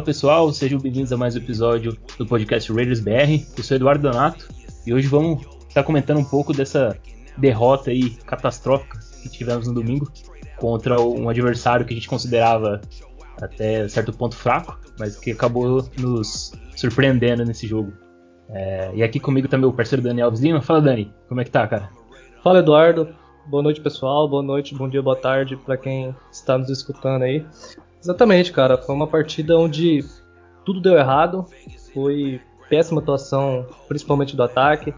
Fala pessoal, sejam bem-vindos a mais um episódio do podcast Raiders BR. Eu sou Eduardo Donato e hoje vamos estar comentando um pouco dessa derrota aí catastrófica que tivemos no domingo contra um adversário que a gente considerava até certo ponto fraco, mas que acabou nos surpreendendo nesse jogo. É, e aqui comigo tá meu parceiro Dani Alves Lima. Fala Dani, como é que tá, cara? Fala Eduardo, boa noite pessoal, boa noite, bom dia, boa tarde para quem está nos escutando aí. Exatamente, cara, foi uma partida onde tudo deu errado, foi péssima atuação, principalmente do ataque,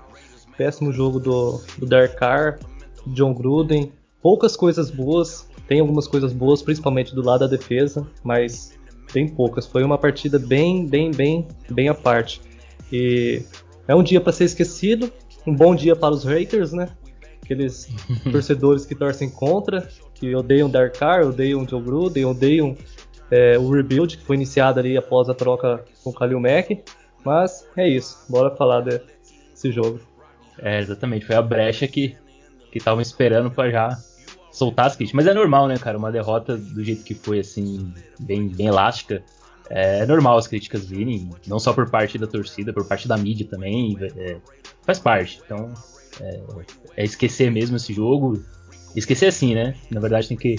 péssimo jogo do, do Derek Carr, John Gruden, poucas coisas boas, tem algumas coisas boas, principalmente do lado da defesa, mas bem poucas. Foi uma partida bem, bem, bem, bem à parte. E é um dia para ser esquecido, um bom dia para os haters, né? Aqueles torcedores que torcem contra, que odeiam Dark Carr, odeiam Joe Gruden, odeiam é, o rebuild que foi iniciado ali após a troca com o Kalil Mack. Mas é isso, bora falar desse jogo. É, exatamente, foi a brecha que estavam esperando para já soltar as críticas. Mas é normal, né, cara? Uma derrota do jeito que foi, assim, bem, bem elástica. É normal as críticas virem, não só por parte da torcida, por parte da mídia também. É, faz parte. Então, é, é, esquecer mesmo esse jogo. Esquecer assim, né? Na verdade, tem que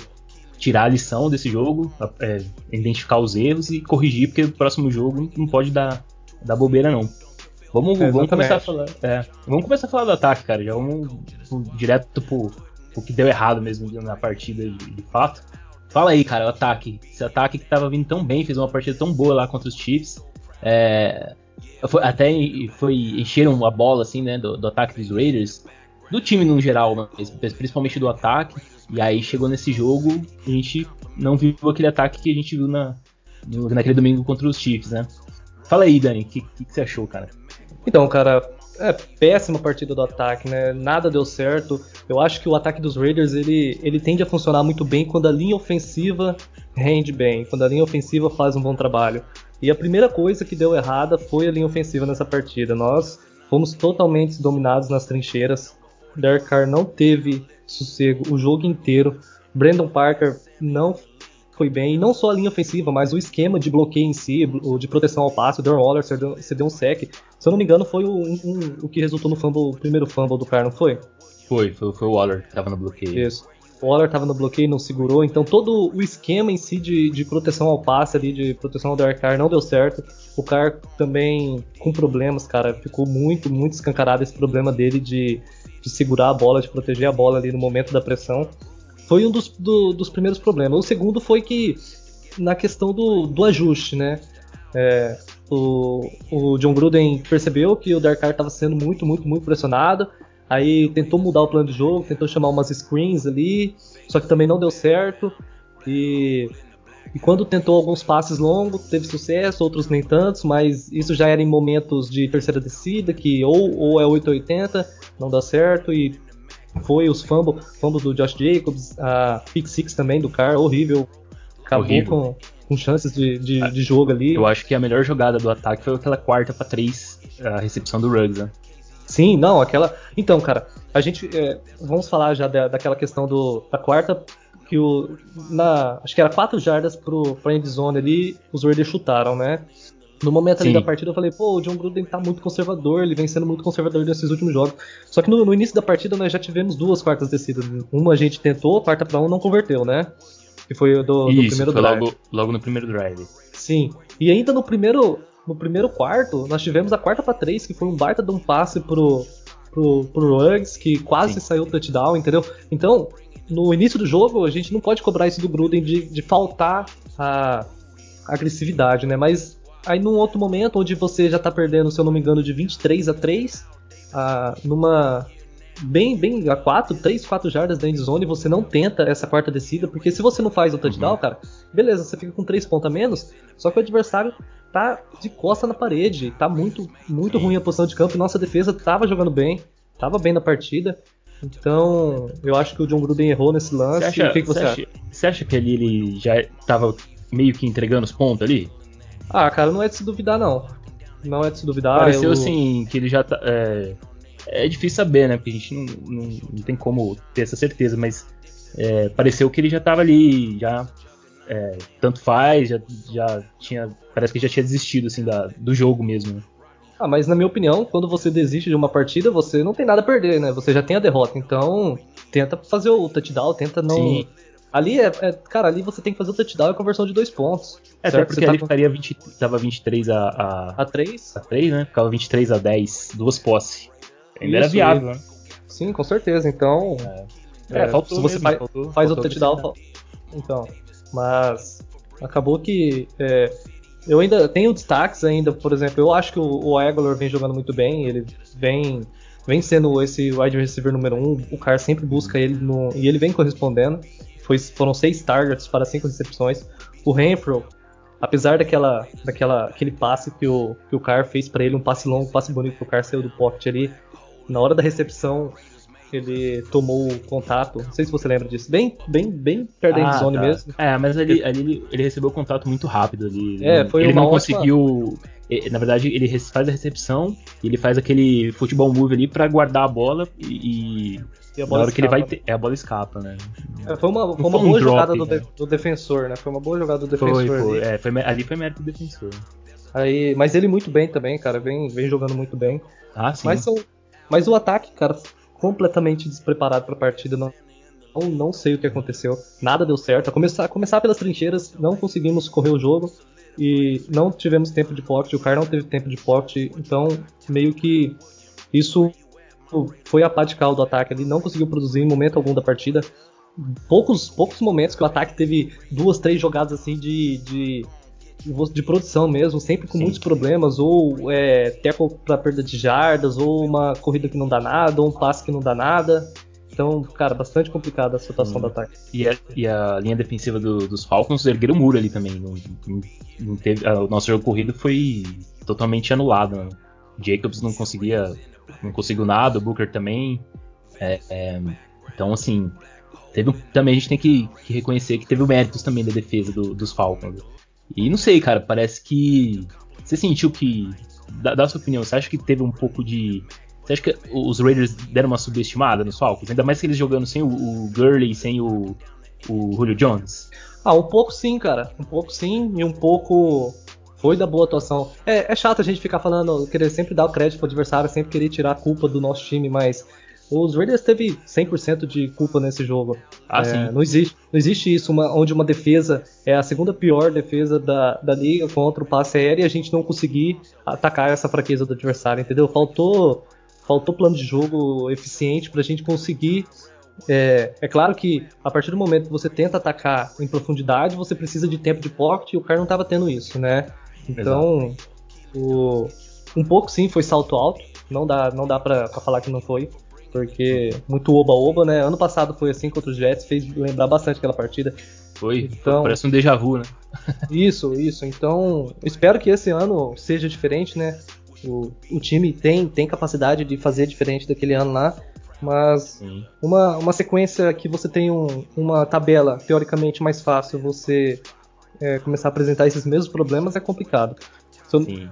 tirar a lição desse jogo, é, identificar os erros e corrigir, porque o próximo jogo não pode dar, dar bobeira, não. Vamos, é, vamos começar a falar. É, vamos começar a falar do ataque, cara. Já vamos, vamos direto pro, o que deu errado mesmo na partida de, de, fato. Fala aí, cara, o ataque. Esse ataque que tava vindo tão bem, fez uma partida tão boa lá contra os Chiefs. É, foi, até foi encheram a bola assim, né, do, do, ataque dos Raiders, do time no geral, mas principalmente do ataque. E aí chegou nesse jogo, a gente não viu aquele ataque que a gente viu na, naquele domingo contra os Chiefs, né? Fala aí, Dani, o que, que, que você achou, cara? Então, cara, é, péssima partida do ataque, né? Nada deu certo. Eu acho que o ataque dos Raiders ele, ele tende a funcionar muito bem quando a linha ofensiva rende bem, quando a linha ofensiva faz um bom trabalho. E a primeira coisa que deu errada foi a linha ofensiva nessa partida. Nós fomos totalmente dominados nas trincheiras. Derek Carr não teve sossego o jogo inteiro. Brandon Parker não foi bem, e não só a linha ofensiva, mas o esquema de bloqueio em si, de proteção ao passe, o Darren Waller cedeu, cedeu um sec. Se eu não me engano, foi o, um, o que resultou no fumble, o primeiro fumble do cara, não foi? Foi, foi, foi o Waller que tava no bloqueio. Isso. Waller tava no bloqueio, não segurou, então todo o esquema em si de, de proteção ao passe ali, de proteção ao Derek Carr não deu certo. O Carr também com problemas, cara, ficou muito, muito escancarado esse problema dele de, de segurar a bola, de proteger a bola ali no momento da pressão foi um dos, do, dos primeiros problemas. O segundo foi que na questão do, do ajuste, né? É, o, o, John Gruden percebeu que o Darkar estava sendo muito, muito, muito pressionado. Aí tentou mudar o plano de jogo, tentou chamar umas screens ali, só que também não deu certo. E, e quando tentou alguns passes longos, teve sucesso, outros nem tantos, mas isso já era em momentos de terceira descida, que ou, ou é 880, não dá certo, e foi os fumbles, fumble do Josh Jacobs, a pick six também do Carr, horrível. Acabou horrível. Com, com chances de, de, de, jogo ali. Eu acho que a melhor jogada do ataque foi aquela quarta para três, a recepção do Ruggs, né? Sim, não, aquela. Então, cara, a gente. É, vamos falar já da, daquela questão do, da quarta, que o. Na, acho que era quatro jardas pro, pro endzone ali, os Raiders chutaram, né? No momento ali Sim. da partida eu falei, pô, o John Gruden tá muito conservador, ele vem sendo muito conservador nesses últimos jogos. Só que no, no início da partida nós já tivemos duas quartas descidas. Uma a gente tentou, a quarta pra um não converteu, né? Que foi do, Isso, do primeiro foi drive. Logo, logo no primeiro drive. Sim. E ainda no primeiro, no primeiro quarto, nós tivemos a quarta para três, que foi um baita de um passe pro, pro, pro Ruggs, que quase Sim. saiu o touchdown, entendeu? Então, no início do jogo, a gente não pode cobrar isso do Gruden de, de faltar a agressividade, né? Mas Aí num outro momento, onde você já tá perdendo, se eu não me engano, de 23 a 3, ah, numa. Bem, bem a 4, 3, 4 jardas da endzone, você não tenta essa quarta descida, porque se você não faz o touchdown, uhum. cara, beleza, você fica com 3 pontos a menos, só que o adversário tá de costa na parede, tá muito, muito ruim a posição de campo, nossa defesa tava jogando bem, tava bem na partida, então, eu acho que o John Gruden errou nesse lance. Você acha, o que, que você, você acha? Você acha que ali ele já tava meio que entregando os pontos ali? Ah, cara, não é de se duvidar, não. Não é de se duvidar. Pareceu eu... assim, que ele já tá. É, é difícil saber, né? Porque a gente não, não, não tem como ter essa certeza, mas é, pareceu que ele já tava ali, já é, tanto faz, já, já tinha. Parece que já tinha desistido assim, da, do jogo mesmo. Né? Ah, mas na minha opinião, quando você desiste de uma partida, você não tem nada a perder, né? Você já tem a derrota. Então, tenta fazer o touchdown, tenta não. Sim. Ali é, é, Cara, ali você tem que fazer o touchdown e a conversão de dois pontos. É, certo? até porque você ali tá... ficaria 20, tava 23 a, a. A 3? A 3, né? Ficava 23 a 10, duas posses. Ainda Isso, era viável, né? Sim, com certeza. Então. É, é faltou. Se você mesmo, faz, faltou, faz faltou o touchdown. Então. Mas. Acabou que. É, eu ainda tenho destaques ainda, por exemplo, eu acho que o, o Aguilar vem jogando muito bem, ele vem vem sendo esse wide receiver número um, o cara sempre busca ele no, e ele vem correspondendo. Foi, foram seis targets para cinco recepções. O Renfro, apesar daquela, daquela aquele passe que o, que o Carr fez para ele, um passe longo, um passe bonito que o Carr saiu do pocket ali, na hora da recepção ele tomou contato. Não sei se você lembra disso. Bem, bem, bem perto da ah, zone tá. mesmo. É, mas ali, ali ele, ele recebeu contato muito rápido ali. É, foi ele não ótima... conseguiu. Na verdade, ele faz a recepção e ele faz aquele futebol move ali para guardar a bola e, e a bola na hora escapa. que ele vai ter, é, a bola escapa, né? É, foi uma, foi uma foi boa um jogada drop, do, né? do, defensor, né? Foi uma boa jogada do defensor. Foi, foi. Ali. É, foi, ali foi mérito do defensor. Aí, mas ele muito bem também, cara. Vem, vem jogando muito bem. Ah, sim. Mas, mas o ataque, cara, completamente despreparado para a partida. Não, não, não, sei o que aconteceu. Nada deu certo. A começar, a começar pelas trincheiras, não conseguimos correr o jogo e não tivemos tempo de pocket. O cara não teve tempo de pocket, então meio que isso foi a pá de cal do ataque. Ele não conseguiu produzir em momento algum da partida. Poucos, poucos momentos que o ataque teve duas, três jogadas assim de, de de produção mesmo, sempre com Sim. muitos problemas, ou é, tackle para perda de jardas, ou uma corrida que não dá nada, ou um passe que não dá nada. Então, cara, bastante complicada a situação hum. do ataque. E a, e a linha defensiva do, dos Falcons ergueram o muro ali também. Não, não teve, a, o nosso jogo corrido foi totalmente anulado. Né? Jacobs não conseguia, não conseguiu nada, o Booker também. É, é, então, assim, teve, também a gente tem que, que, reconhecer que teve méritos também da defesa do, dos Falcons. E não sei, cara, parece que. Você sentiu que. Dá, dá sua opinião, você acha que teve um pouco de. Você acha que os Raiders deram uma subestimada nos Falcons? Ainda mais que eles jogando sem o, o Gurley, sem o, o Julio Jones? Ah, um pouco sim, cara. Um pouco sim, e um pouco foi da boa atuação. É, é chato a gente ficar falando, querer sempre dar o crédito pro adversário, sempre querer tirar a culpa do nosso time, mas os Raiders teve 100% de culpa nesse jogo. Ah, é, sim. Não existe, não existe isso, uma, onde uma defesa é a segunda pior defesa da, da liga contra o passe aéreo e a gente não conseguir atacar essa fraqueza do adversário, entendeu? Faltou, faltou plano de jogo eficiente para a gente conseguir. É, é, claro que a partir do momento que você tenta atacar em profundidade, você precisa de tempo de pocket e o cara não estava tendo isso, né? Então, o, um pouco sim foi salto alto, não dá, não dá para falar que não foi porque muito oba-oba, né? Ano passado foi assim contra os Jets, fez lembrar bastante aquela partida. Foi, então, parece um déjà vu, né? isso, isso. Então, espero que esse ano seja diferente, né? O, o time tem, tem capacidade de fazer diferente daquele ano lá, mas uma, uma sequência que você tem um, uma tabela teoricamente mais fácil, você é, começar a apresentar esses mesmos problemas é complicado. Sim.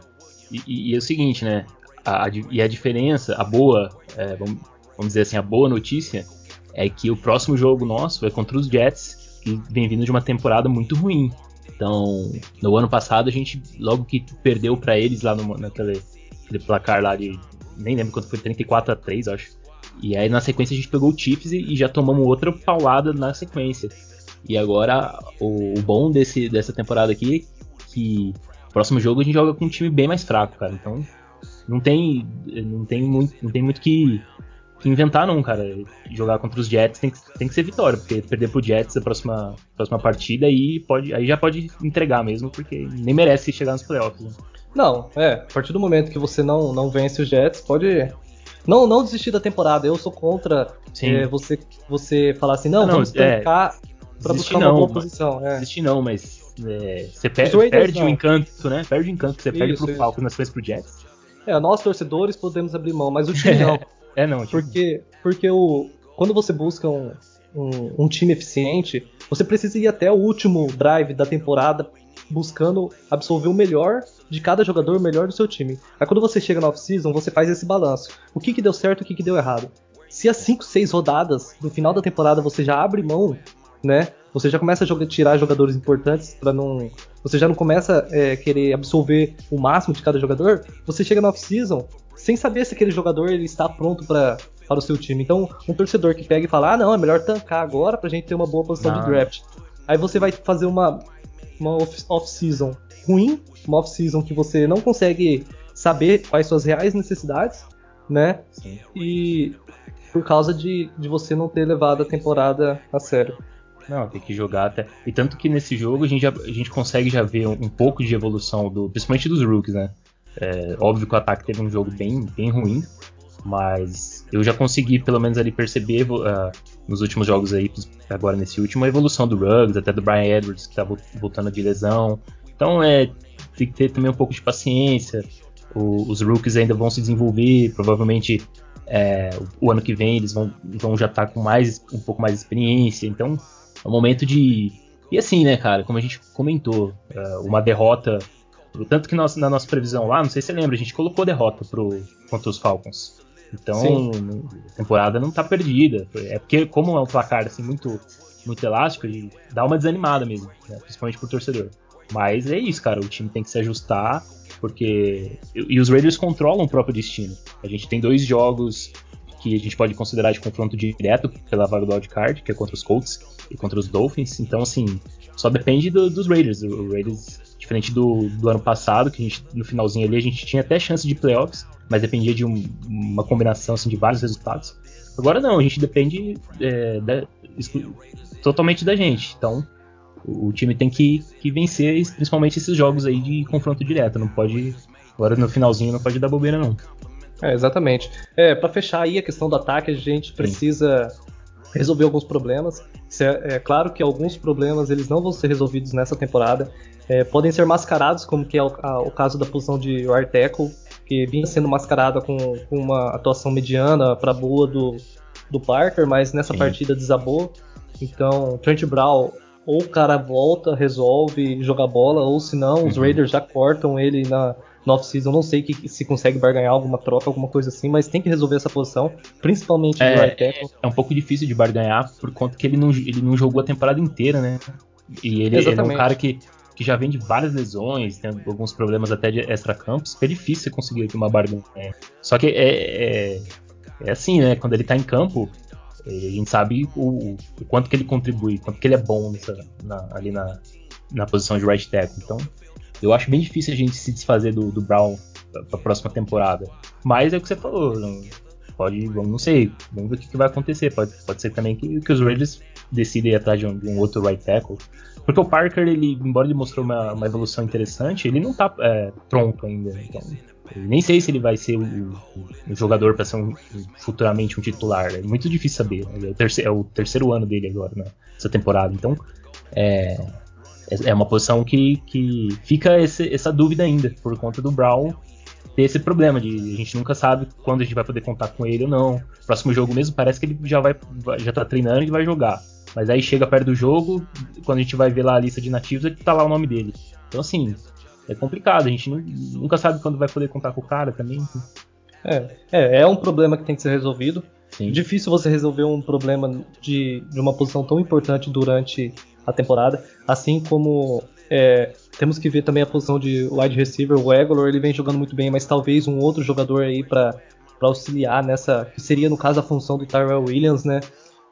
E, e, é o seguinte, né? A, a, e a diferença, a boa, é, vamos, vamos dizer assim, a boa notícia é que o próximo jogo nosso é contra os Jets, que vem vindo de uma temporada muito ruim. Então, no ano passado a gente, logo que perdeu para eles lá no, naquele, placar lá de. Nem lembro quanto foi, 34 a 3 acho. E aí na sequência a gente pegou o Chiefs e, e já tomamos outra paulada na sequência. E agora o, o, bom desse, dessa temporada aqui que próximo jogo a gente joga com um time bem mais fraco, cara. Então não tem não tem muito não tem muito que que inventar, não, cara. Jogar contra os Jets tem que, tem que ser vitória, porque perder pro Jets a próxima, próxima partida aí, pode, aí já pode entregar mesmo, porque nem merece chegar nos playoffs. Né? Não, é, a partir do momento que você não, não vence os Jets, pode. Não, não desistir da temporada. Eu sou contra é, você, você falar assim, não, ah, não vamos tancar é, pra buscar uma não, boa posição. É. Desistir não, mas é, você per perde o encanto, né? Perde o encanto que você isso, perde pro Falcons nas vezes pro Jets. É, nós torcedores podemos abrir mão, mas o time não. É, não. Tipo... Porque, porque o, quando você busca um, um, um, time eficiente, você precisa ir até o último drive da temporada buscando absorver o melhor de cada jogador, o melhor do seu time. Aí quando você chega na off-season, você faz esse balanço. O que, que deu certo o que, que deu errado. Se as 5, 6 rodadas do final da temporada você já abre mão né? Você já começa a jogar, tirar jogadores importantes para não. Você já não começa a é, querer absorver o máximo de cada jogador. Você chega no off-season sem saber se aquele jogador ele está pronto para para o seu time. Então, um torcedor que pega e fala: ah, não, é melhor tancar agora pra gente ter uma boa posição não. de draft. Aí você vai fazer uma, uma off-season ruim, uma off-season que você não consegue saber quais suas reais necessidades, né? Sim. E por causa de, de você não ter levado a temporada a sério. Não, tem que jogar até. E tanto que nesse jogo a gente, já, a gente consegue já ver um, um pouco de evolução, do, principalmente dos rookies, né? É, óbvio que o ataque teve um jogo bem, bem ruim, mas eu já consegui pelo menos ali perceber uh, nos últimos jogos aí, agora nesse último, a evolução do Ruggs, até do Brian Edwards, que tá voltando de lesão. Então é, tem que ter também um pouco de paciência. O, os rookies ainda vão se desenvolver, provavelmente é, o ano que vem eles vão, vão já estar tá com mais um pouco mais de experiência. Então é um momento de. E assim, né, cara, como a gente comentou, é, uma derrota. Tanto que nós, na nossa previsão lá, não sei se você lembra, a gente colocou derrota pro, contra os Falcons. Então, Sim. a temporada não tá perdida. É porque, como é um placar assim, muito, muito elástico, dá uma desanimada mesmo, né? principalmente pro torcedor. Mas é isso, cara. O time tem que se ajustar, porque. E os Raiders controlam o próprio destino. A gente tem dois jogos que a gente pode considerar de confronto direto pela vaga do wildcard, que é contra os Colts e contra os Dolphins. Então, assim, só depende do, dos Raiders. O Raiders, diferente do, do ano passado, que gente, no finalzinho ali a gente tinha até chance de playoffs, mas dependia de um, uma combinação assim, de vários resultados. Agora não, a gente depende é, da, totalmente da gente. Então, o, o time tem que, que vencer, principalmente esses jogos aí de confronto direto. Não pode. Agora no finalzinho não pode dar bobeira, não. É, exatamente. É, para fechar aí a questão do ataque, a gente precisa Sim. Resolver alguns problemas. É, é, claro que alguns problemas eles não vão ser resolvidos nessa temporada. É, podem ser mascarados, como que é o, a, o caso da posição de right tackle, que vinha sendo mascarada com, com uma atuação mediana para boa do, do Parker, mas nessa Sim. partida desabou. Então, Trent Brown ou o cara volta, resolve jogar bola, ou se não, os uhum. Raiders já cortam ele na, no off-season. Não sei que, se consegue barganhar alguma troca, alguma coisa assim, mas tem que resolver essa posição, principalmente é, right tackle. É um pouco difícil de barganhar, por conta que ele não, ele não jogou a temporada inteira, né? E ele, ele é um cara que, que já vem de várias lesões, tem alguns problemas até de extra-campos, é difícil conseguir aqui uma barganha. Só que é, é, é assim, né? Quando ele tá em campo, a gente sabe o, o, quanto que ele contribui, quanto que ele é bom nessa, na, ali na, na posição de right tackle. Então, eu acho bem difícil a gente se desfazer do, do Brown para a próxima temporada. Mas é o que você falou, não, pode, não sei, vamos ver o que, que, vai acontecer. Pode, pode ser também que, que os Raiders decidem ir atrás de um, de um, outro right tackle. Porque o Parker, ele, embora ele mostrou uma, uma evolução interessante, ele não está é, pronto ainda. Então, nem sei se ele vai ser o, o jogador para ser um, futuramente um titular. É muito difícil saber. Né? É, o terceiro, é o terceiro ano dele agora, né? Essa temporada. Então, é, é uma posição que, que fica esse, essa dúvida ainda, por conta do Brown ter esse problema de a gente nunca sabe quando a gente vai poder contar com ele ou não. Próximo jogo mesmo parece que ele já vai já tá treinando e vai jogar. Mas aí chega perto do jogo, quando a gente vai ver lá a lista de nativos, tá lá o nome dele. Então assim, é complicado, a gente nunca sabe quando vai poder contar com o cara também. É, é, é um problema que tem que ser resolvido. Sim. Difícil você resolver um problema de, de uma posição tão importante durante a temporada, assim como é, temos que ver também a posição de wide receiver, o Aguilar, ele vem jogando muito bem, mas talvez um outro jogador aí para auxiliar nessa, que seria no caso a função do Tyrell Williams, né?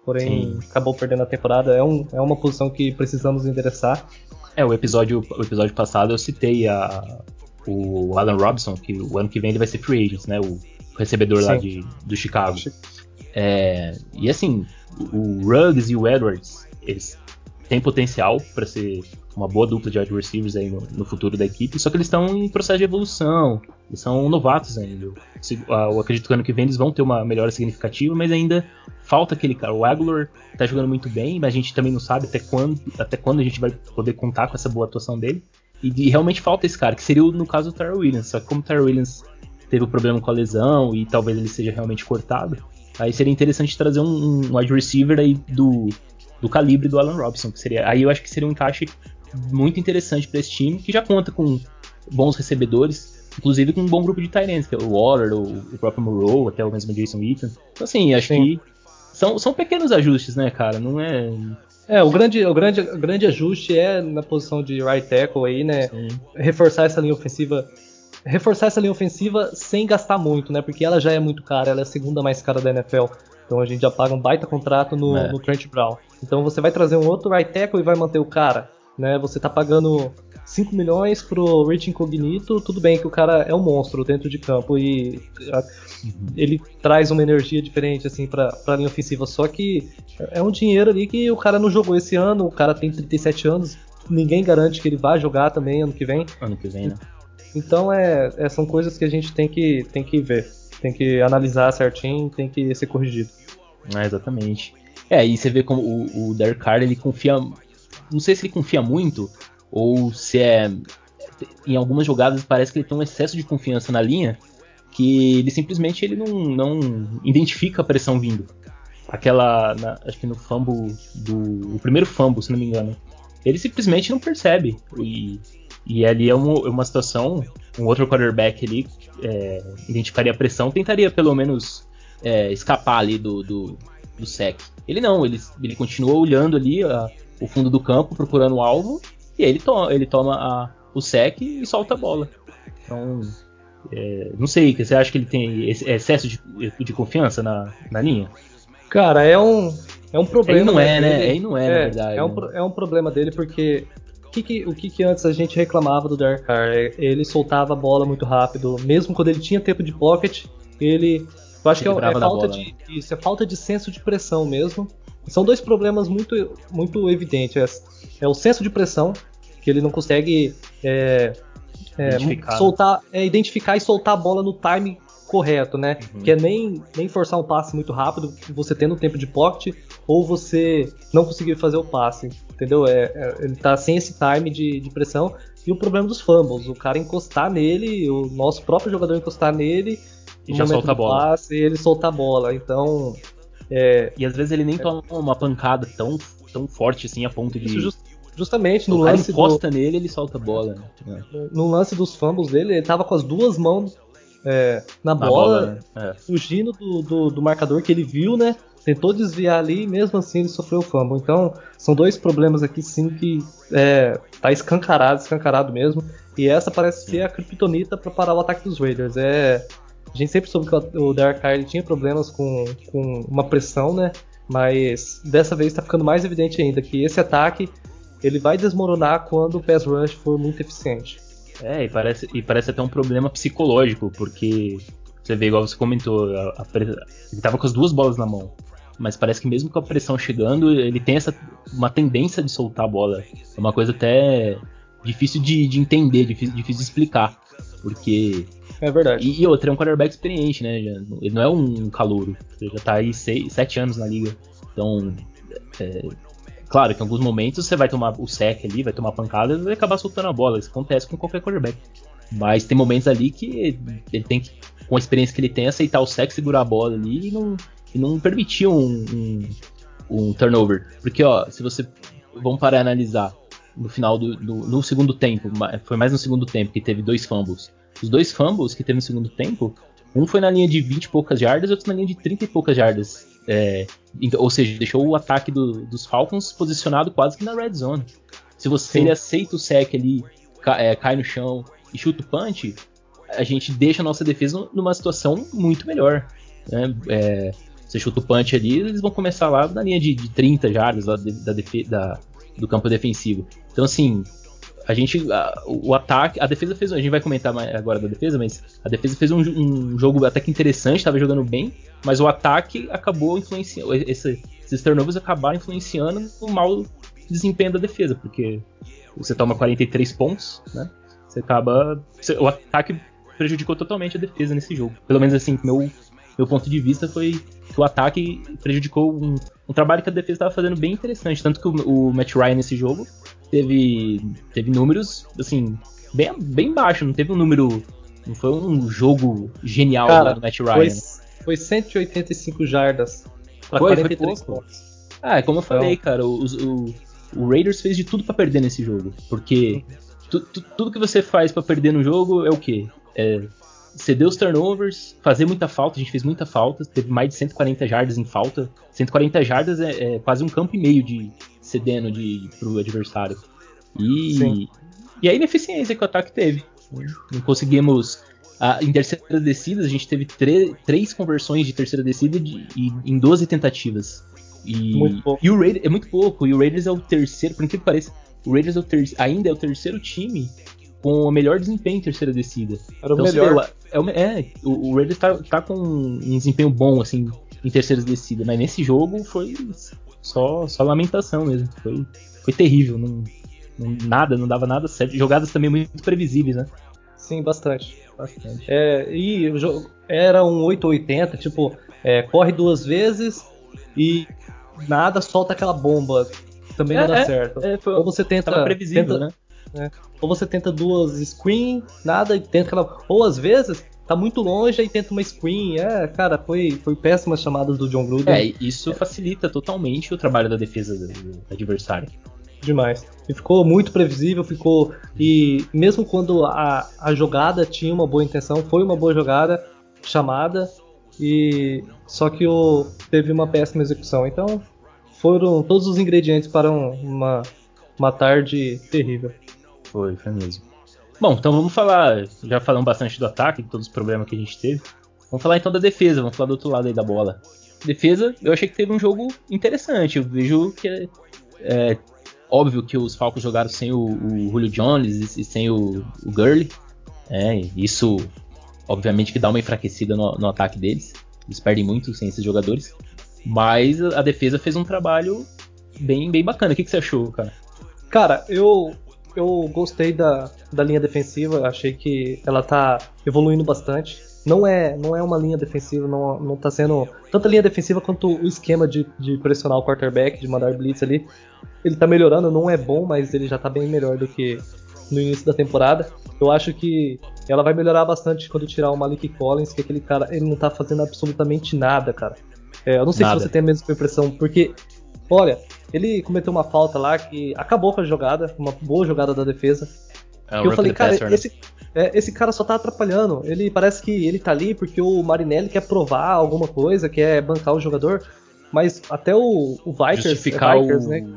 Porém, Sim. acabou perdendo a temporada. É, um, é uma posição que precisamos endereçar. É, o episódio, o episódio passado eu citei a, o Alan Robson, que o ano que vem ele vai ser free agent, né? O recebedor Sim. lá de, do Chicago. É, e assim, o Ruggs e o Edwards, eles têm potencial para ser uma boa dupla de wide receivers aí no, no, futuro da equipe, só que eles estão em processo de evolução, eles são novatos ainda. Eu acredito que ano que vem eles vão ter uma melhora significativa, mas ainda falta aquele cara. O Aguilar tá jogando muito bem, mas a gente também não sabe até quando, até quando a gente vai poder contar com essa boa atuação dele. E, e realmente falta esse cara, que seria no caso do Tyler Williams. Só que como o Tyler Williams teve o um problema com a lesão e talvez ele seja realmente cortado, aí seria interessante trazer um, um wide receiver aí do, do calibre do Alan Robinson, que seria. Aí eu acho que seria um encaixe muito interessante para esse time, que já conta com bons recebedores, inclusive com um bom grupo de Tyrants, que é o Waller, o, o próprio Moreau, até o mesmo Jason Witten. Então, assim, acho Sim. que são, são pequenos ajustes, né, cara? Não é. É, o grande, o grande, o grande ajuste é na posição de right tackle aí, né? Sim. Reforçar essa linha ofensiva. Reforçar essa linha ofensiva sem gastar muito, né? Porque ela já é muito cara, ela é a segunda mais cara da NFL. Então a gente já paga um baita contrato no, é. no Trent Brown. Então você vai trazer um outro right tackle e vai manter o cara, né? Você tá pagando 5 milhões pro Rich Incognito, tudo bem que o cara é um monstro dentro de campo e a, ele traz uma energia diferente assim para a linha ofensiva, só que é um dinheiro ali que o cara não jogou esse ano, o cara tem 37 anos, ninguém garante que ele vai jogar também ano que vem. Ano que vem, né? Então é, é são coisas que a gente tem que, tem que ver, tem que analisar certinho, tem que ser corrigido. É, exatamente. É, e você vê como o, o Derek Carr, ele confia. Não sei se ele confia muito, ou se é. Em algumas jogadas parece que ele tem um excesso de confiança na linha que ele simplesmente ele não, não identifica a pressão vindo. Aquela. Na, acho que no fumble do. O primeiro fumble, se não me engano. Ele simplesmente não percebe. E, e ali é uma, uma situação. Um outro quarterback ali é, identificaria a pressão, tentaria pelo menos é, escapar ali do, do, do sec. Ele não, ele, ele continua olhando ali a, o fundo do campo, procurando o alvo, e ele, to ele toma a, o sec e solta a bola. Então, é, não sei, você acha que ele tem excesso de, de confiança na, na linha? Cara, é um, é um problema. Aí não é, né? Aí não é, é, na verdade. É um, né? é um problema dele porque que, que, o que, que antes a gente reclamava do Derek Carr? É, ele soltava a bola muito rápido, mesmo quando ele tinha tempo de pocket, ele. Eu acho que é, é falta bola, de. Né? Isso, é falta de senso de pressão mesmo. São dois problemas muito, muito evidentes. É, é o senso de pressão, que ele não consegue é, é, identificar. soltar, identificar e soltar a bola no time correto, né? Uhum. Que é nem, nem forçar um passe muito rápido, você tendo tempo de pocket, ou você não conseguir fazer o passe, entendeu? É, é, ele tá sem esse time de, de pressão. E o problema dos fumbles, o cara encostar nele, o nosso próprio jogador encostar nele, e já solta a bola. Passe, e ele solta a bola. Então. É, e às vezes ele nem é. toma uma pancada tão, tão forte assim a ponto de. Just, justamente no o lance. Ele encosta do, nele ele solta a bola. Né? No lance dos fumbles dele, ele tava com as duas mãos é, na, na, bola, bola né? é. fugindo do, do, do, marcador que ele viu, né? Tentou desviar ali e mesmo assim ele sofreu o fumble. Então, são dois problemas aqui sim que é, tá escancarado, escancarado mesmo. E essa parece ser a criptonita para parar o ataque dos Raiders. É, a gente sempre soube que o Derek Carr tinha problemas com, com uma pressão, né? Mas dessa vez está ficando mais evidente ainda que esse ataque ele vai desmoronar quando o pass rush for muito eficiente. É, e parece, e parece até um problema psicológico, porque você vê, igual você comentou, a, a, ele tava com as duas bolas na mão. Mas parece que mesmo com a pressão chegando, ele tem essa uma tendência de soltar a bola. É uma coisa até difícil de, de entender, difícil, difícil de explicar. Porque. É verdade. E, e outra, é um quarterback experiente, né? ele não é um calouro. Ele já tá aí seis, sete anos na liga. Então. É, Claro que em alguns momentos você vai tomar o sec ali, vai tomar pancada e vai acabar soltando a bola. Isso acontece com qualquer quarterback. Mas tem momentos ali que ele tem que, com a experiência que ele tem, aceitar o sec, segurar a bola ali e não, e não permitir um, um, um turnover. Porque, ó, se você. Vamos parar e analisar no final do, do, no segundo tempo, foi mais no segundo tempo que teve dois fumbles. Os dois fumbles que teve no segundo tempo, um foi na linha de 20 e poucas jardas, outro na linha de 30 e poucas jardas. É, então, ou seja, deixou o ataque do, dos Falcons posicionado quase que na red zone. Se você ele aceita o sec ali, cai, é, cai no chão e chuta o punch, a gente deixa a nossa defesa numa situação muito melhor. Né? É, você chuta o punch ali, eles vão começar lá na linha de, de 30 jardas lá de, da, da, do campo defensivo. Então, assim, a gente. A, o ataque. A defesa fez. A gente vai comentar agora da defesa, mas a defesa fez um, um jogo até que interessante, estava jogando bem, mas o ataque acabou influenciando. Esse, esses turnovers acabaram influenciando o mau desempenho da defesa, porque você toma 43 pontos, né? Você acaba. Você, o ataque prejudicou totalmente a defesa nesse jogo. Pelo menos assim, meu, meu ponto de vista foi que o ataque prejudicou um, um trabalho que a defesa estava fazendo bem interessante. Tanto que o, o Matt Ryan nesse jogo teve, teve números, assim, bem, bem baixo, não teve um número. Não foi um jogo genial Cara, do Matt Ryan. Foi, foi 185 jardas para 43 pontos. Ah, é como eu falei, então... cara, o, o, o, Raiders fez de tudo para perder nesse jogo. Porque tu, tu, tudo que você faz para perder no jogo é o quê? É ceder os turnovers, fazer muita falta, a gente fez muita falta, teve mais de 140 jardas em falta. 140 jardas é, é quase um campo e meio de cedendo de, pro adversário. E, e a ineficiência que o ataque teve. Não conseguimos. A, em terceira descida, a gente teve três conversões de terceira descida de, de, em 12 tentativas. E, e o Raiders é muito pouco. E o Raiders é o terceiro, por incrível que pareça, o Raiders é ainda é o terceiro time com o melhor desempenho em terceira descida. Era então, o melhor. é, o, é, o, Raiders tá, tá, com um desempenho bom, assim, em terceira descida. Mas nesse jogo foi só, só lamentação mesmo. Foi, foi terrível. Não, não, nada, não dava nada certo. Jogadas também muito previsíveis, né? Sim, bastante. bastante. É, e era um 880, tipo, é, corre duas vezes e nada, solta aquela bomba. Também é, não dá é, certo. É, foi, Ou você tenta. previsível, tenta, né? É. Ou você tenta duas screen, nada, e tenta aquela. Ou às vezes tá muito longe e tenta uma screen. É, cara, foi, foi péssimas chamadas do John Gruden. É, isso facilita totalmente o trabalho da defesa do, do adversário. Demais. E ficou muito previsível, ficou. E mesmo quando a, a jogada tinha uma boa intenção, foi uma boa jogada chamada, e só que o, teve uma péssima execução. Então foram todos os ingredientes para uma, uma tarde terrível. Foi, foi mesmo. Bom, então vamos falar. Já falamos bastante do ataque, de todos os problemas que a gente teve. Vamos falar então da defesa, vamos falar do outro lado aí da bola. Defesa, eu achei que teve um jogo interessante. Eu vejo que é, é óbvio que os Falcons jogaram sem o, o Julio Jones e sem o, o Gurley. É, isso, obviamente, que dá uma enfraquecida no, no ataque deles. Eles perdem muito sem esses jogadores. Mas a, a defesa fez um trabalho bem, bem bacana. O que, que você achou, cara? Cara, eu eu gostei da, da linha defensiva, achei que ela tá evoluindo bastante. Não é, não é uma linha defensiva, não, não tá sendo tanto a linha defensiva quanto o esquema de, de pressionar o quarterback, de mandar blitz ali. Ele tá melhorando, não é bom, mas ele já tá bem melhor do que no início da temporada. Eu acho que ela vai melhorar bastante quando tirar o Malik Collins, que aquele cara, ele não tá fazendo absolutamente nada, cara. É, eu não sei nada. se você tem a mesma impressão, porque, olha, ele cometeu uma falta lá que acabou com a jogada, uma boa jogada da defesa. É, eu falei, cara, passer, né? esse, é, esse cara só tá atrapalhando. Ele parece que ele tá ali porque o Marinelli quer provar alguma coisa, quer bancar o jogador. Mas até o, o Vikers, justificar, é Vikers, o, né?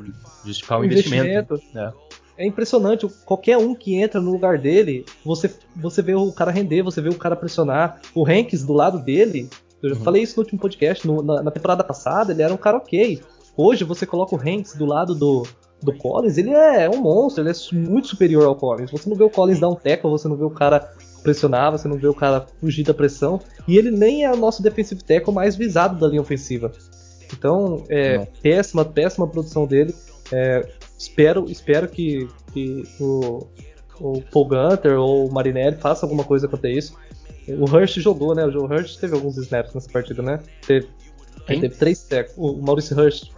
justificar o investimento. investimento. É. é. impressionante. Qualquer um que entra no lugar dele, você, você vê o cara render, você vê o cara pressionar. O Hanks do lado dele, eu já uhum. falei isso no último podcast, no, na, na, temporada passada, ele era um cara ok. Hoje você coloca o Hanks do lado do, do Collins, ele é um monstro, ele é muito superior ao Collins. Você não vê o Collins dar um tackle, você não vê o cara pressionar, você não vê o cara fugir da pressão. E ele nem é o nosso defensive tackle mais visado da linha ofensiva. Então, é péssima, péssima produção dele. É, espero, espero que, que o, o Paul Gunter ou o Marinelli faça alguma coisa quanto a isso. O Hurst jogou, né? O Hurst teve alguns snaps nessa partida, né? Teve, teve três tackles. O Maurice Hurst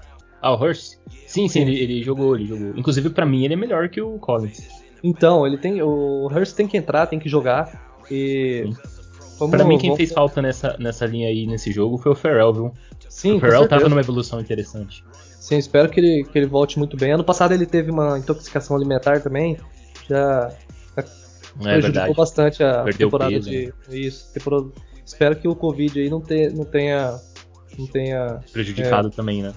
ah, o Hurst? Sim, sim, ele, ele, jogou, ele jogou. Inclusive, para mim, ele é melhor que o Collins. Então, ele tem. O Hurst tem que entrar, tem que jogar. E. Pra mim, quem vamos... fez falta nessa, nessa linha aí, nesse jogo, foi o Ferrell, viu? Sim, o Ferrell tava numa evolução interessante. Sim, espero que ele, que ele volte muito bem. Ano passado ele teve uma intoxicação alimentar também. Já, já é prejudicou verdade. bastante a Perdeu temporada peso, de. Né? Isso, temporada... Espero que o Covid aí não, te, não tenha não tenha prejudicado é, também, né?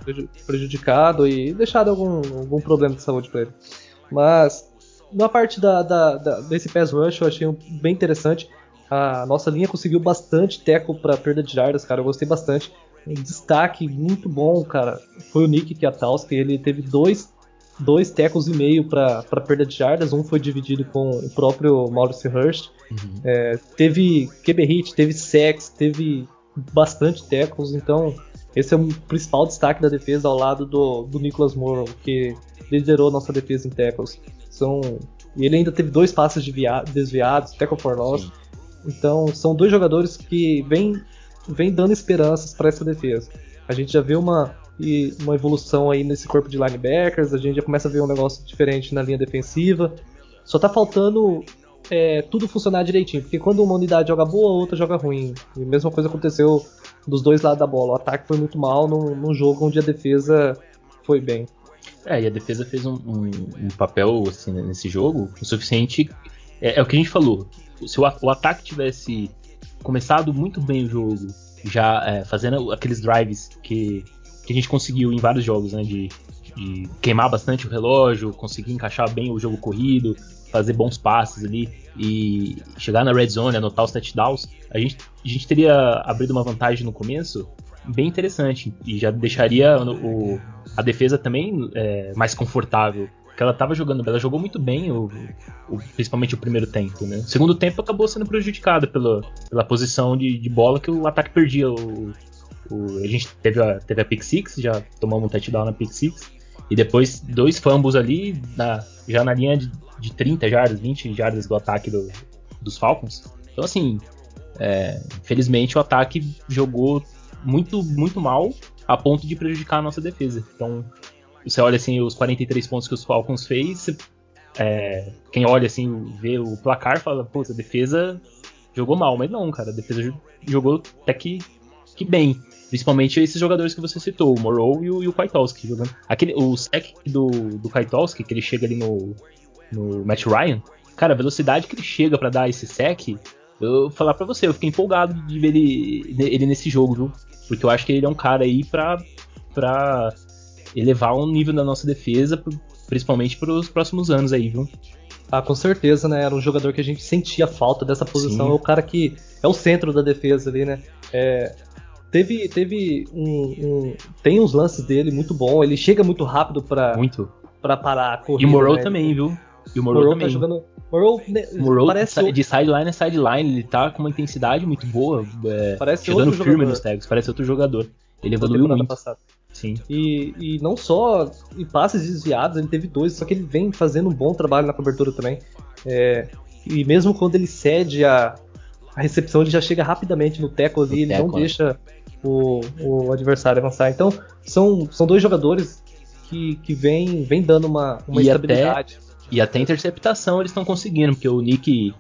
Prejudicado e deixado algum, algum problema de saúde para ele. Mas na parte da, da, da, desse pass rush eu achei bem interessante. A nossa linha conseguiu bastante teco para perda de jardas, cara. Eu gostei bastante. Um destaque muito bom, cara. Foi o Nick Kiatowski. Ele teve dois, dois tecos e meio para perda de jardas. Um foi dividido com o próprio Maurice Hurst. Uhum. É, teve QB hit, teve sex, teve bastante tackles, então esse é o principal destaque da defesa ao lado do, do Nicholas Morrow, que liderou nossa defesa em tackles. São, e ele ainda teve dois passes desviados, tackle for loss. Então são dois jogadores que vêm vem dando esperanças para essa defesa. A gente já vê uma, uma evolução aí nesse corpo de linebackers, a gente já começa a ver um negócio diferente na linha defensiva. Só tá faltando é, tudo funcionar direitinho. Porque quando uma unidade joga boa, a outra joga ruim. E a mesma coisa aconteceu dos dois lados da bola. O ataque foi muito mal num, jogo onde a defesa foi bem. É, e a defesa fez um, um, um papel assim, nesse jogo o suficiente. É, é, o que a gente falou. Se o, o ataque tivesse começado muito bem o jogo, já é, fazendo aqueles drives que, que a gente conseguiu em vários jogos, né? De, de queimar bastante o relógio, conseguir encaixar bem o jogo corrido, fazer bons passes ali e chegar na red zone, anotar os touchdowns, a gente, a gente teria abrido uma vantagem no começo bem interessante e já deixaria o, a defesa também é, mais confortável. Porque ela estava jogando, ela jogou muito bem, o, o, principalmente o primeiro tempo. Né? O segundo tempo acabou sendo prejudicado pela, pela posição de, de bola que o ataque perdia. O, o, a gente teve a, teve a pick six, já tomamos um touchdown na pick six, e depois dois fumbles ali, na, já na linha de, de 30 jardas, 20 jardas do ataque do, dos Falcons. Então, assim, é, infelizmente o ataque jogou muito, muito mal a ponto de prejudicar a nossa defesa. Então, você olha assim os 43 pontos que os Falcons fez, é, quem olha assim, vê o placar, fala, pô, a defesa jogou mal, mas não, cara, a defesa jogou até que, que bem. Principalmente esses jogadores que você citou, o Morrow e o, e o Kwiatkowski jogando. Aquele, o sec do, do Kwiatkowski, que ele chega ali no, no Matt Ryan, cara, a velocidade que ele chega para dar esse sec, eu falar para você, eu fiquei empolgado de ver ele, ele nesse jogo, viu? Porque eu acho que ele é um cara aí pra, pra elevar o nível da nossa defesa, principalmente para os próximos anos aí, viu? Ah, com certeza, né? Era um jogador que a gente sentia falta dessa posição. Sim. É o cara que é o centro da defesa ali, né? É, teve teve um, um, tem uns lances dele muito bom. Ele chega muito rápido para muito para parar a corrida. E o Morrow né? também, viu? E o Morrow, Morrow tá também. Tá jogando Morrow, né, Morrow parece de sideline a sideline, ele tá com uma intensidade muito boa, é, parece chegando firme jogador. nos tags, parece outro jogador. Ele evoluiu muito. Passada. Sim. E, e não só em passes desviados, ele teve dois, só que ele vem fazendo um bom trabalho na cobertura também. É, e mesmo quando ele cede a, a recepção, ele já chega rapidamente no teco ali, ele não deixa o, o adversário avançar. Então, são, são dois jogadores que, que vem, vem dando uma, uma e estabilidade. Até, e até interceptação eles estão conseguindo, porque o Nick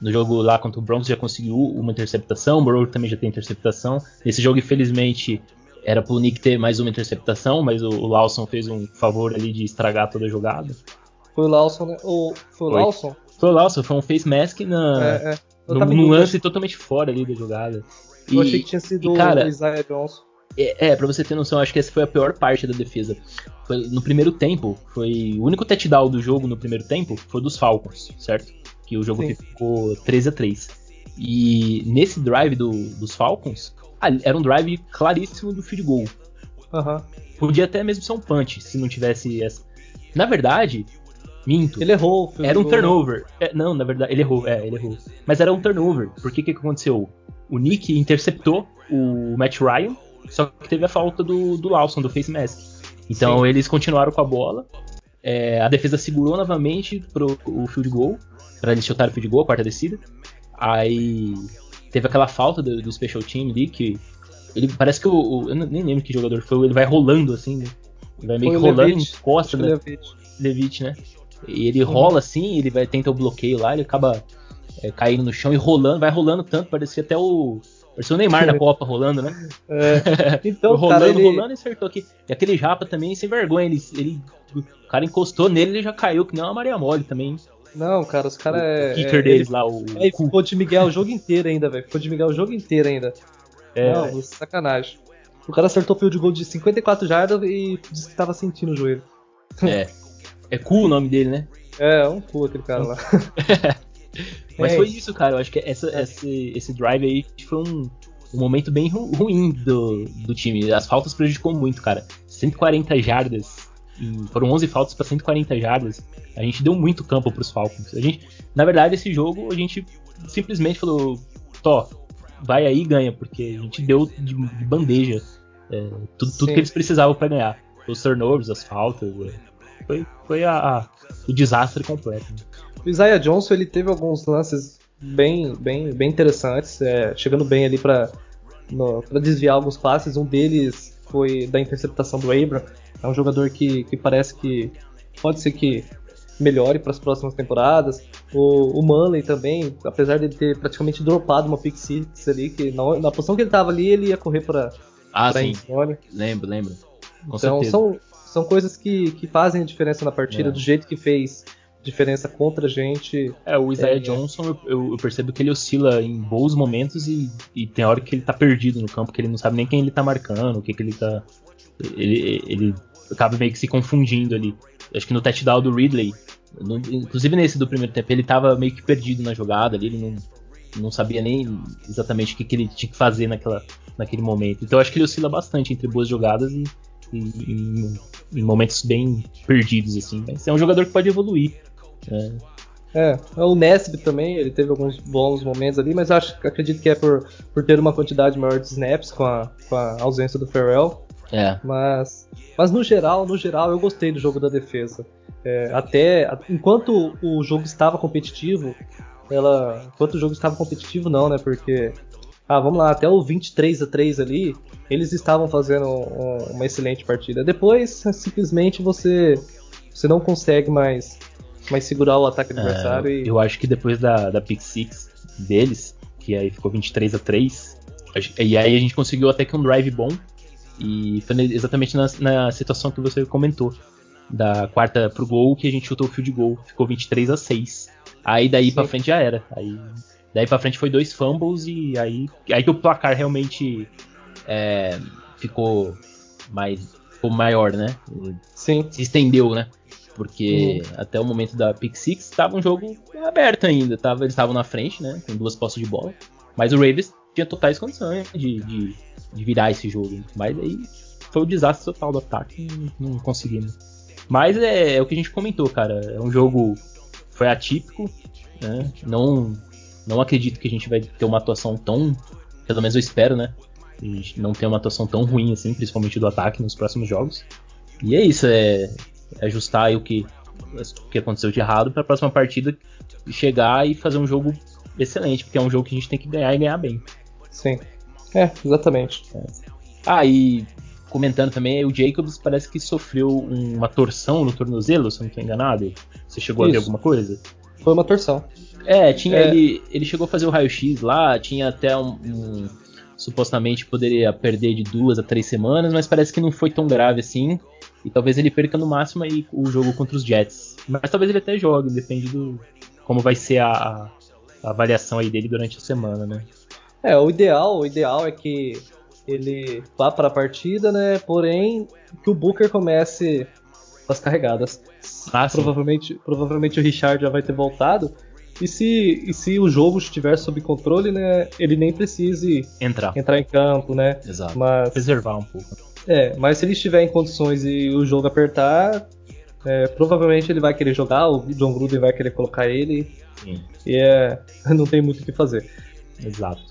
no jogo lá contra o Broncos já conseguiu uma interceptação, o Burrow também já tem interceptação. Nesse jogo, infelizmente, era pro Nick ter mais uma interceptação, mas o, o Lawson fez um favor ali de estragar toda a jogada. Foi o Lawson, né? O, foi o foi. Lawson? Foi o Lawson, foi um face mask na, é, é. no, num lance totalmente fora ali da jogada. Eu achei que tinha sido e, cara, o Isaiah Johnson. É, é, pra você ter noção, acho que essa foi a pior parte da defesa. Foi no primeiro tempo, foi o único touchdown do jogo no primeiro tempo foi dos Falcons, certo? Que o jogo Sim. ficou 13 a 3 E nesse drive do, dos Falcons, ah, era um drive claríssimo do field goal. Uhum. Podia até mesmo ser um punch, se não tivesse essa. Na verdade, minto. Ele errou. Era um né? turnover. É, não, na verdade, ele errou. É, ele errou. Mas era um turnover. Por que que aconteceu? O Nick interceptou o Matt Ryan, só que teve a falta do, do Lawson, do face mask. Então Sim. eles continuaram com a bola. É, a defesa segurou novamente pro o field goal, para eles chutarem o field goal, a quarta descida. Aí Teve aquela falta do, do Special Team ali que. Ele parece que o, o, Eu nem lembro que jogador foi, ele vai rolando assim, né? Ele vai meio que rolando, Levite. encosta, né? Levite, né? E ele uhum. rola assim, ele vai tentar o bloqueio lá, ele acaba é, caindo no chão e rolando, vai rolando tanto, parecia até o. Parecia o Neymar na Copa rolando, né? É. Então, rolando, cara, ele... rolando e acertou aqui. E aquele Japa também, sem vergonha, ele, ele, o cara encostou nele ele já caiu, que nem uma Maria Mole também. Não, cara, os caras é. O kicker é, deles ele, lá, o. É, ficou de Miguel o jogo inteiro ainda, velho. Ficou de Miguel o jogo inteiro ainda. É. Não, sacanagem. O cara acertou o field de gol de 54 jardas e disse que tava sentindo o joelho. É. É cool o nome dele, né? É, é um cool aquele cara lá. Mas é. foi isso, cara. Eu acho que essa, esse, esse drive aí foi um, um momento bem ru ruim do, do time. As faltas prejudicou muito, cara. 140 jardas foram 11 faltas para 140 jardas. A gente deu muito campo para os Falcons. A gente, na verdade, esse jogo a gente simplesmente falou: Tó, vai aí e ganha, porque a gente deu de, de bandeja é, tudo, tudo que eles precisavam para ganhar. Os turnovers, as faltas. É, foi, foi a, a, o desastre completo. O Isaiah Johnson ele teve alguns lances bem, bem, bem interessantes, é, chegando bem ali para desviar alguns passes. Um deles foi da interceptação do Abram. É um jogador que, que parece que pode ser que melhore para as próximas temporadas. O, o Manley também, apesar de ele ter praticamente dropado uma pick six ali, que na, na posição que ele estava ali, ele ia correr para ah, sim. Lembro, lembro. Com então são, são coisas que, que fazem a diferença na partida, é. do jeito que fez diferença contra a gente. É, o Isaiah é, Johnson, eu, eu, percebo que ele oscila em bons momentos e, e, tem hora que ele tá perdido no campo, que ele não sabe nem quem ele tá marcando, o que, que ele tá. Ele, ele acaba meio que se confundindo ali. Acho que no touchdown do Ridley, no, inclusive nesse do primeiro tempo, ele tava meio que perdido na jogada ali, ele não, não sabia nem exatamente o que, que ele tinha que fazer naquela, naquele momento. Então acho que ele oscila bastante entre boas jogadas e, e em, momentos bem perdidos, assim. Mas é um jogador que pode evoluir. É. É, o Nesb também, ele teve alguns bons momentos ali, mas acho, acredito que é por, por ter uma quantidade maior de snaps com a, com a ausência do Ferrell. É. Mas, mas no geral, no geral, eu gostei do jogo da defesa. É, até enquanto o jogo estava competitivo, ela, enquanto o jogo estava competitivo não, né? Porque ah, vamos lá, até o 23 a 3 ali, eles estavam fazendo um, uma excelente partida. Depois, simplesmente você você não consegue mais mais segurar o ataque adversário. É, e... Eu acho que depois da, da pick six deles, que aí ficou 23 a 3 e aí a gente conseguiu até que um drive bom. E foi exatamente na, na situação que você comentou. Da quarta pro gol, que a gente chutou o field goal. Ficou 23 a 6 Aí daí Sim. pra frente já era. Aí, daí pra frente foi dois fumbles e aí, aí que o placar realmente é, ficou mais ficou maior, né? Sim. Se estendeu, né? Porque hum. até o momento da pick six estava um jogo aberto ainda. Tava, eles estavam na frente, né? Com duas postas de bola. Mas o Ravens tinha totais condições de, de, de virar esse jogo. Mas aí foi o um desastre total do ataque. Não, não conseguimos. Mas é, é, o que a gente comentou, cara. É um jogo foi atípico. Né? Não, não acredito que a gente vai ter uma atuação tão. Pelo menos eu espero, né? A gente não ter uma atuação tão ruim assim, principalmente do ataque nos próximos jogos. E é isso, é ajustar o que, o que aconteceu de errado para a próxima partida chegar e fazer um jogo excelente, porque é um jogo que a gente tem que ganhar e ganhar bem. Sim. É, exatamente. É. Ah, e comentando também, o Jacobs parece que sofreu uma torção no tornozelo, se eu não estou enganado. Você chegou Isso. a ver alguma coisa? Foi uma torção. É, tinha é. Ele, ele chegou a fazer o raio-x lá, tinha até um, um, supostamente poderia perder de duas a três semanas, mas parece que não foi tão grave assim. E talvez ele perca no máximo aí o jogo contra os Jets. Mas talvez ele até jogue, depende do como vai ser a, a avaliação aí dele durante a semana, né? É, o ideal, o ideal é que ele vá para a partida, né? Porém, que o Booker comece com as carregadas. Ah, provavelmente, provavelmente o Richard já vai ter voltado. E se, e se o jogo estiver sob controle, né? Ele nem precise entrar, entrar em campo, né? Exato. Mas, Preservar um pouco. É, mas se ele estiver em condições e o jogo apertar, é, provavelmente ele vai querer jogar, o John Gruden vai querer colocar ele. Sim. E é, não tem muito o que fazer. Exato.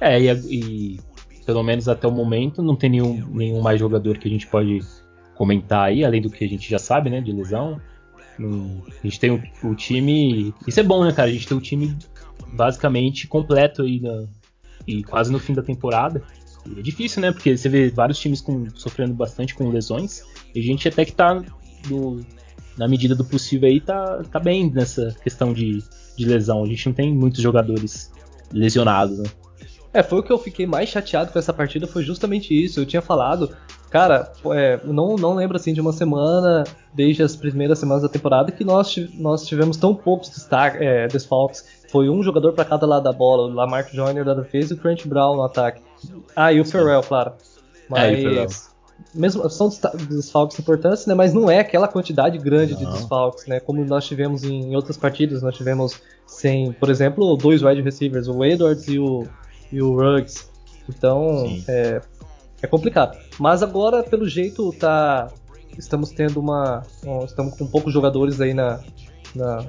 É, e, e pelo menos até o momento, não tem nenhum, nenhum mais jogador que a gente pode comentar aí, além do que a gente já sabe, né, de lesão. a gente tem o, o, time. Isso é bom, né, cara? A gente tem o time basicamente completo aí na, e quase no fim da temporada. É difícil, né? Porque você vê vários times com, sofrendo bastante com lesões. E a gente até que tá no, na medida do possível aí, tá, tá bem nessa questão de, de lesão. A gente não tem muitos jogadores lesionados, né? É, foi o que eu fiquei mais chateado com essa partida, foi justamente isso. Eu tinha falado, cara, é, não, não lembro assim de uma semana, desde as primeiras semanas da temporada, que nós, nós tivemos tão poucos é, desfalques. Foi um jogador para cada lado da bola, o Lamarck Joyner da defesa e o Trent Brown no ataque. Ah, e o Ferrell, claro. Mas, é, e o Ferrell. Mesmo, são desfalques importantes, né, mas não é aquela quantidade grande não. de desfalques, né, como nós tivemos em outras partidas. Nós tivemos sem, por exemplo, dois wide receivers, o Edwards e o e o Ruggs. Então é, é, complicado. Mas agora, pelo jeito, tá. Estamos tendo uma. Estamos com poucos jogadores aí na, na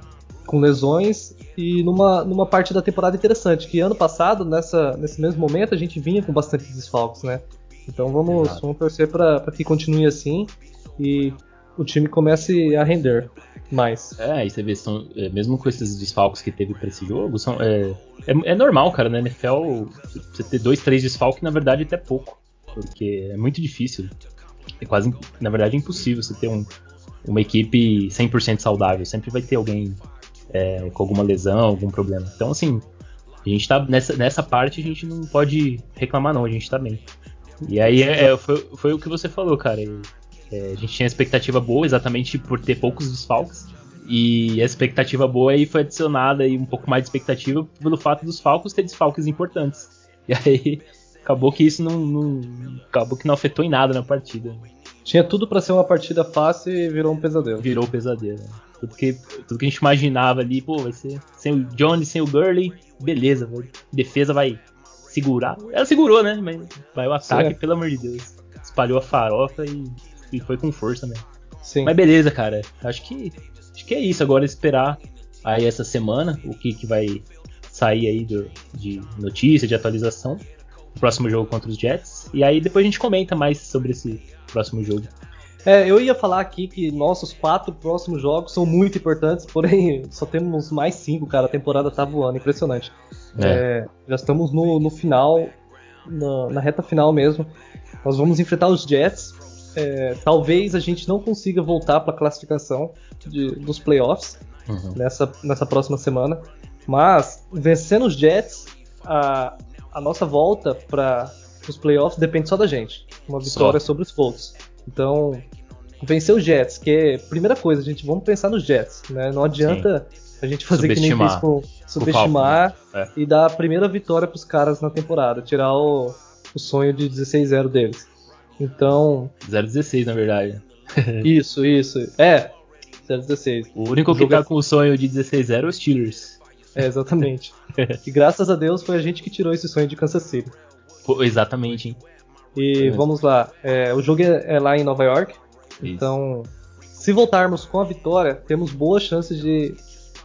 com lesões e numa, numa parte da temporada interessante. Que ano passado, nessa, nesse mesmo momento, a gente vinha com bastante desfalques, né? Então vamos, vamos torcer para que continue assim e o time comece a render mais. É, e você vê, são, é, mesmo com esses desfalques que teve para esse jogo, são, é, é, é, normal, cara, né? NFL, você ter dois, três desfalques, na verdade, até pouco. Porque é muito difícil. É quase, na verdade, impossível você ter um, uma equipe 100% saudável. Sempre vai ter alguém é, com alguma lesão, algum problema. Então, assim, a gente tá nessa, nessa parte, a gente não pode reclamar, não, a gente tá bem. E aí é, é foi, foi o que você falou, cara. É, a gente tinha expectativa boa exatamente por ter poucos desfalques. E a expectativa boa aí foi adicionada aí um pouco mais de expectativa pelo fato dos Falcons ter desfalques importantes. E aí acabou que isso não, não acabou que não afetou em nada na partida. Tinha tudo para ser uma partida fácil e virou um pesadelo. Virou um pesadelo. Tudo que, tudo que a gente imaginava ali, pô, vai ser sem o Johnny, sem o Gurley, beleza, defesa vai segurar. Ela segurou, né? Mas vai o ataque, Sim. pelo amor de Deus. Espalhou a farofa e, e foi com força mesmo. Sim. Mas beleza, cara. Acho que acho que é isso. Agora esperar aí essa semana o que, que vai sair aí do, de notícia, de atualização. O próximo jogo contra os Jets. E aí depois a gente comenta mais sobre esse próximo jogo. É, eu ia falar aqui que nossos quatro próximos jogos são muito importantes, porém só temos mais cinco, cara. A temporada tá voando, impressionante. É. É, já estamos no, no final, na, na, reta final mesmo. Nós vamos enfrentar os Jets. É, talvez a gente não consiga voltar para a classificação de, dos playoffs uhum. nessa, nessa próxima semana, mas vencendo os Jets, a, a nossa volta para os playoffs depende só da gente. Uma vitória só. sobre os Colts. Então, vencer os Jets, que é primeira coisa, gente, vamos pensar nos Jets, né? Não adianta Sim. a gente fazer que nem fez com subestimar é. e dar a primeira vitória para os caras na temporada, tirar o, o sonho de 16-0 deles. Então, 0-16 na verdade. isso, isso. É, 0-16. O único que tá com o sonho de 16-0 é os Steelers. É, exatamente. e graças a Deus foi a gente que tirou esse sonho de Kansas City. Pô, exatamente, hein? E vamos lá. É, o jogo é, é, lá em Nova York. Isso. Então, se voltarmos com a vitória, temos boas chances de.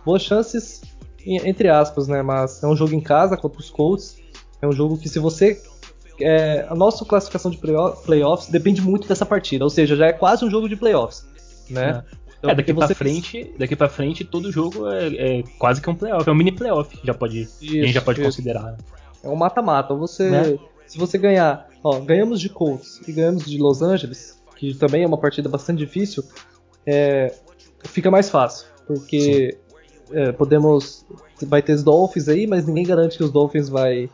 Boas chances, entre aspas, né? Mas é um jogo em casa contra os Colts. É um jogo que, se você. É, a nossa classificação de playoffs depende muito dessa partida. Ou seja, já é quase um jogo de playoffs. Né? É. Então, é, daqui pra, frente, daqui pra frente, todo jogo é, é, quase que um playoff. É um mini playoff, já pode, isso, a gente já pode isso. considerar. É um mata-mata. Você. Né? Se você ganhar, ó, ganhamos de Colts e ganhamos de Los Angeles, que também é uma partida bastante difícil, é, fica mais fácil, porque é, podemos, vai ter os Dolphins aí, mas ninguém garante que os Dolphins vai,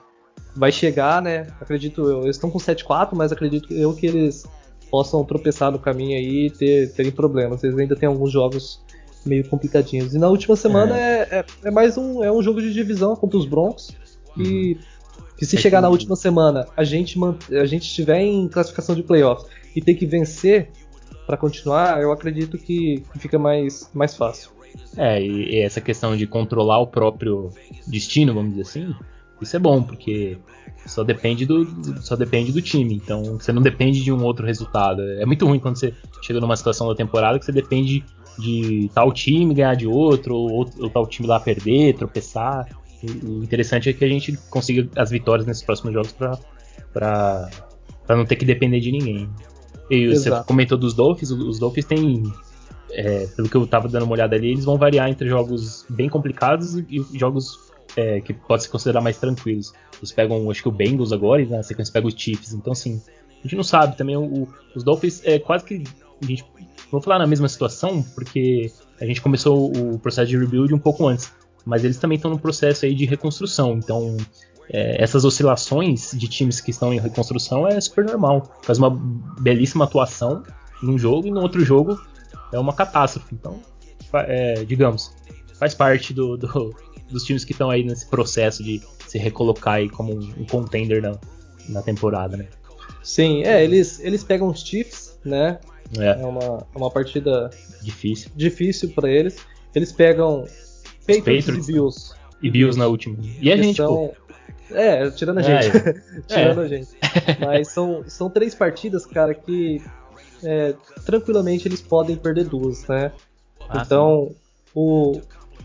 vai chegar, né? Acredito eu, eles estão com 7-4, mas acredito eu que eles possam tropeçar no caminho aí e ter, terem problemas. Eles ainda têm alguns jogos meio complicadinhos. E na última semana é, é, é, é mais um, é um jogo de divisão contra os Broncos. E uhum. Que se é chegar que... na última semana a gente, a gente estiver em classificação de playoffs e ter que vencer para continuar, eu acredito que fica mais, mais fácil. É, e, essa questão de controlar o próprio destino, vamos dizer assim, isso é bom, porque só depende do, só depende do time. Então você não depende de um outro resultado. É muito ruim quando você chega numa situação da temporada que você depende de tal time ganhar de outro, ou, ou tal time lá perder, tropeçar. O interessante é que a gente consiga as vitórias nesses próximos jogos para não ter que depender de ninguém. E Exato. você comentou dos Dolphins, os Dolphins têm, é, pelo que eu tava dando uma olhada ali, eles vão variar entre jogos bem complicados e jogos é, que pode se considerar mais tranquilos. Eles pegam, acho que o Bengals agora e na sequência pegam os Chiefs. Então, assim, a gente não sabe também. O, os Dolphins é quase que. A gente, vou falar na mesma situação, porque a gente começou o processo de rebuild um pouco antes mas eles também estão no processo aí de reconstrução. Então, é, essas oscilações de times que estão em reconstrução é super normal. Faz uma belíssima atuação num jogo e no outro jogo é uma catástrofe. Então, é, digamos, faz parte do, do, dos times que estão aí nesse processo de se recolocar aí como um, contender na, na temporada, né? Sim, é, eles, eles pegam os Chiefs, né? É, é uma, uma partida difícil, difícil para eles. Eles pegam Patriots, Patriots e Bills. E Bills na última. E a gente, são... É, tirando a gente. É. tirando é. a gente. Mas são, são três partidas, cara, que é, tranquilamente eles podem perder duas, né? Ah, então, o,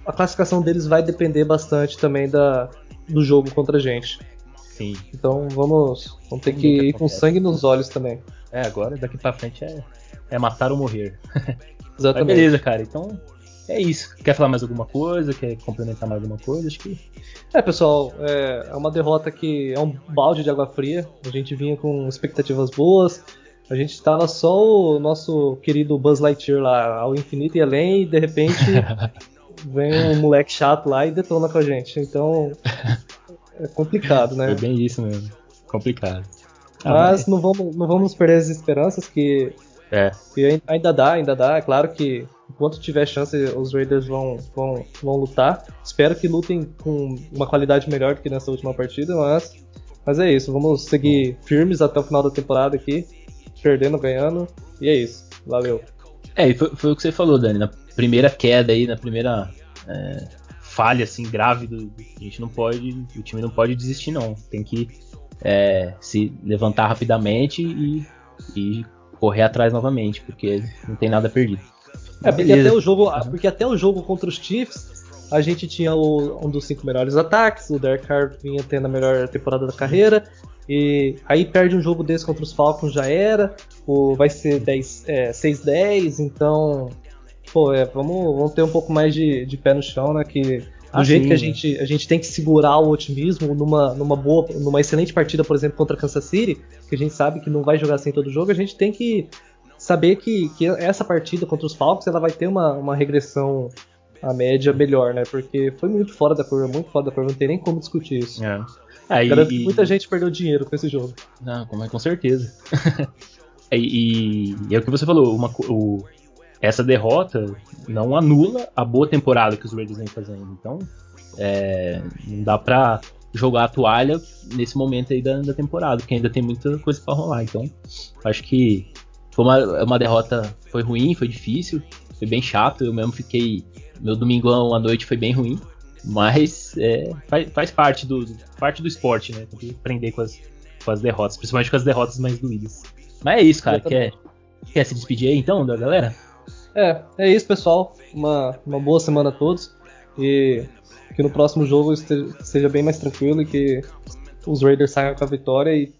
a classificação deles vai depender bastante também da, do jogo contra a gente. Sim. Então vamos, vamos ter que ir com sangue nos olhos também. É, agora daqui pra frente é, é matar ou morrer. Exatamente. Mas beleza, cara. Então é isso. Quer falar mais alguma coisa? Quer complementar mais alguma coisa? Acho que. É, pessoal, é, é uma derrota que é um balde de água fria. A gente vinha com expectativas boas. A gente estava só o nosso querido Buzz Lightyear lá, ao infinito e além, e de repente vem um moleque chato lá e detona com a gente. Então é complicado, né? É bem isso mesmo. Complicado. Ah, mas, não, vamos, não vamos perder as esperanças que, é. que ainda dá, ainda dá. É claro que enquanto tiver chance, os Raiders vão, vão, vão lutar. Espero que lutem com uma qualidade melhor do que nessa última partida, mas, mas é isso. Vamos seguir firmes até o final da temporada aqui, perdendo, ganhando, e é isso. Valeu. É, foi, foi o que você falou, Dani. Na primeira queda aí, na primeira é, falha assim grave, do, a gente não pode, o time não pode desistir não. Tem que é, se levantar rapidamente e, e correr atrás novamente, porque não tem nada perdido. É, porque até, o jogo, porque até o jogo contra os Chiefs, a gente tinha o, um dos cinco melhores ataques, o Derek Carr vinha tendo a melhor temporada da carreira, e aí perde um jogo desse contra os Falcons, já era, o, vai ser 10, é, 6-10, então, pô, é, vamos, vamos ter um pouco mais de, de pé no chão, né, que do ah, jeito sim, que a gente, a gente tem que segurar o otimismo numa, numa boa, numa excelente partida, por exemplo, contra Kansas City, que a gente sabe que não vai jogar assim todo jogo, a gente tem que saber que, que essa partida contra os Falcons ela vai ter uma, uma regressão à média melhor, né? Porque foi muito fora da curva, muito fora da curva, não tem nem como discutir isso. É. É, e, muita gente perdeu dinheiro com esse jogo. Não, com, com certeza. e, e, e, é o que você falou, uma, o, essa derrota não anula a boa temporada que os Raiders vêm fazendo. Então, é, não dá pra jogar a toalha nesse momento aí da, da temporada, porque ainda tem muita coisa para rolar. Então, acho que foi uma, uma derrota, foi ruim, foi difícil, foi bem chato. Eu mesmo fiquei. Meu domingão à noite foi bem ruim. Mas é, faz, faz, parte, do, parte do esporte, né? Tem que aprender com as, com as derrotas, principalmente com as derrotas mais doídas. Mas é isso, cara. Quer, quer se despedir aí então da galera? É, é isso, pessoal. Uma, uma boa semana a todos. E que no próximo jogo esteja, seja bem mais tranquilo e que os Raiders saiam com a vitória e,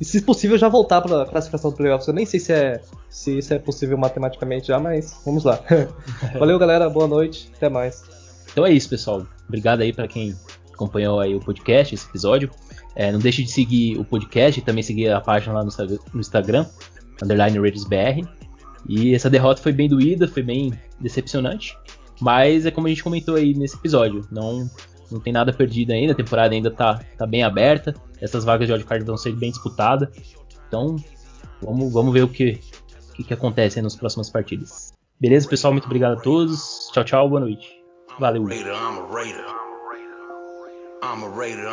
e se possível já voltar para a classificação do playoffs. Eu nem sei se é se isso é possível matematicamente já, mas vamos lá. Valeu, galera. Boa noite. Até mais. Então é isso, pessoal. Obrigado aí para quem acompanhou aí o podcast, esse episódio. É, não deixe de seguir o podcast e também seguir a página lá no, no Instagram, underline RaidesBR. E essa derrota foi bem doída, foi bem decepcionante. Mas é como a gente comentou aí nesse episódio, não, não tem nada perdido ainda, a temporada ainda tá, tá bem aberta, essas vagas de wildcard vão ser bem disputadas. Então, vamos, vamos ver o que, que, que acontece nas próximas partidas. Beleza, pessoal? Muito obrigado a todos. Tchau, tchau, boa noite. Valeu. I'm a Raider. I'm a Raider.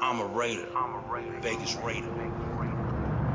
I'm a Raider. I'm a Raider. Vegas Raider.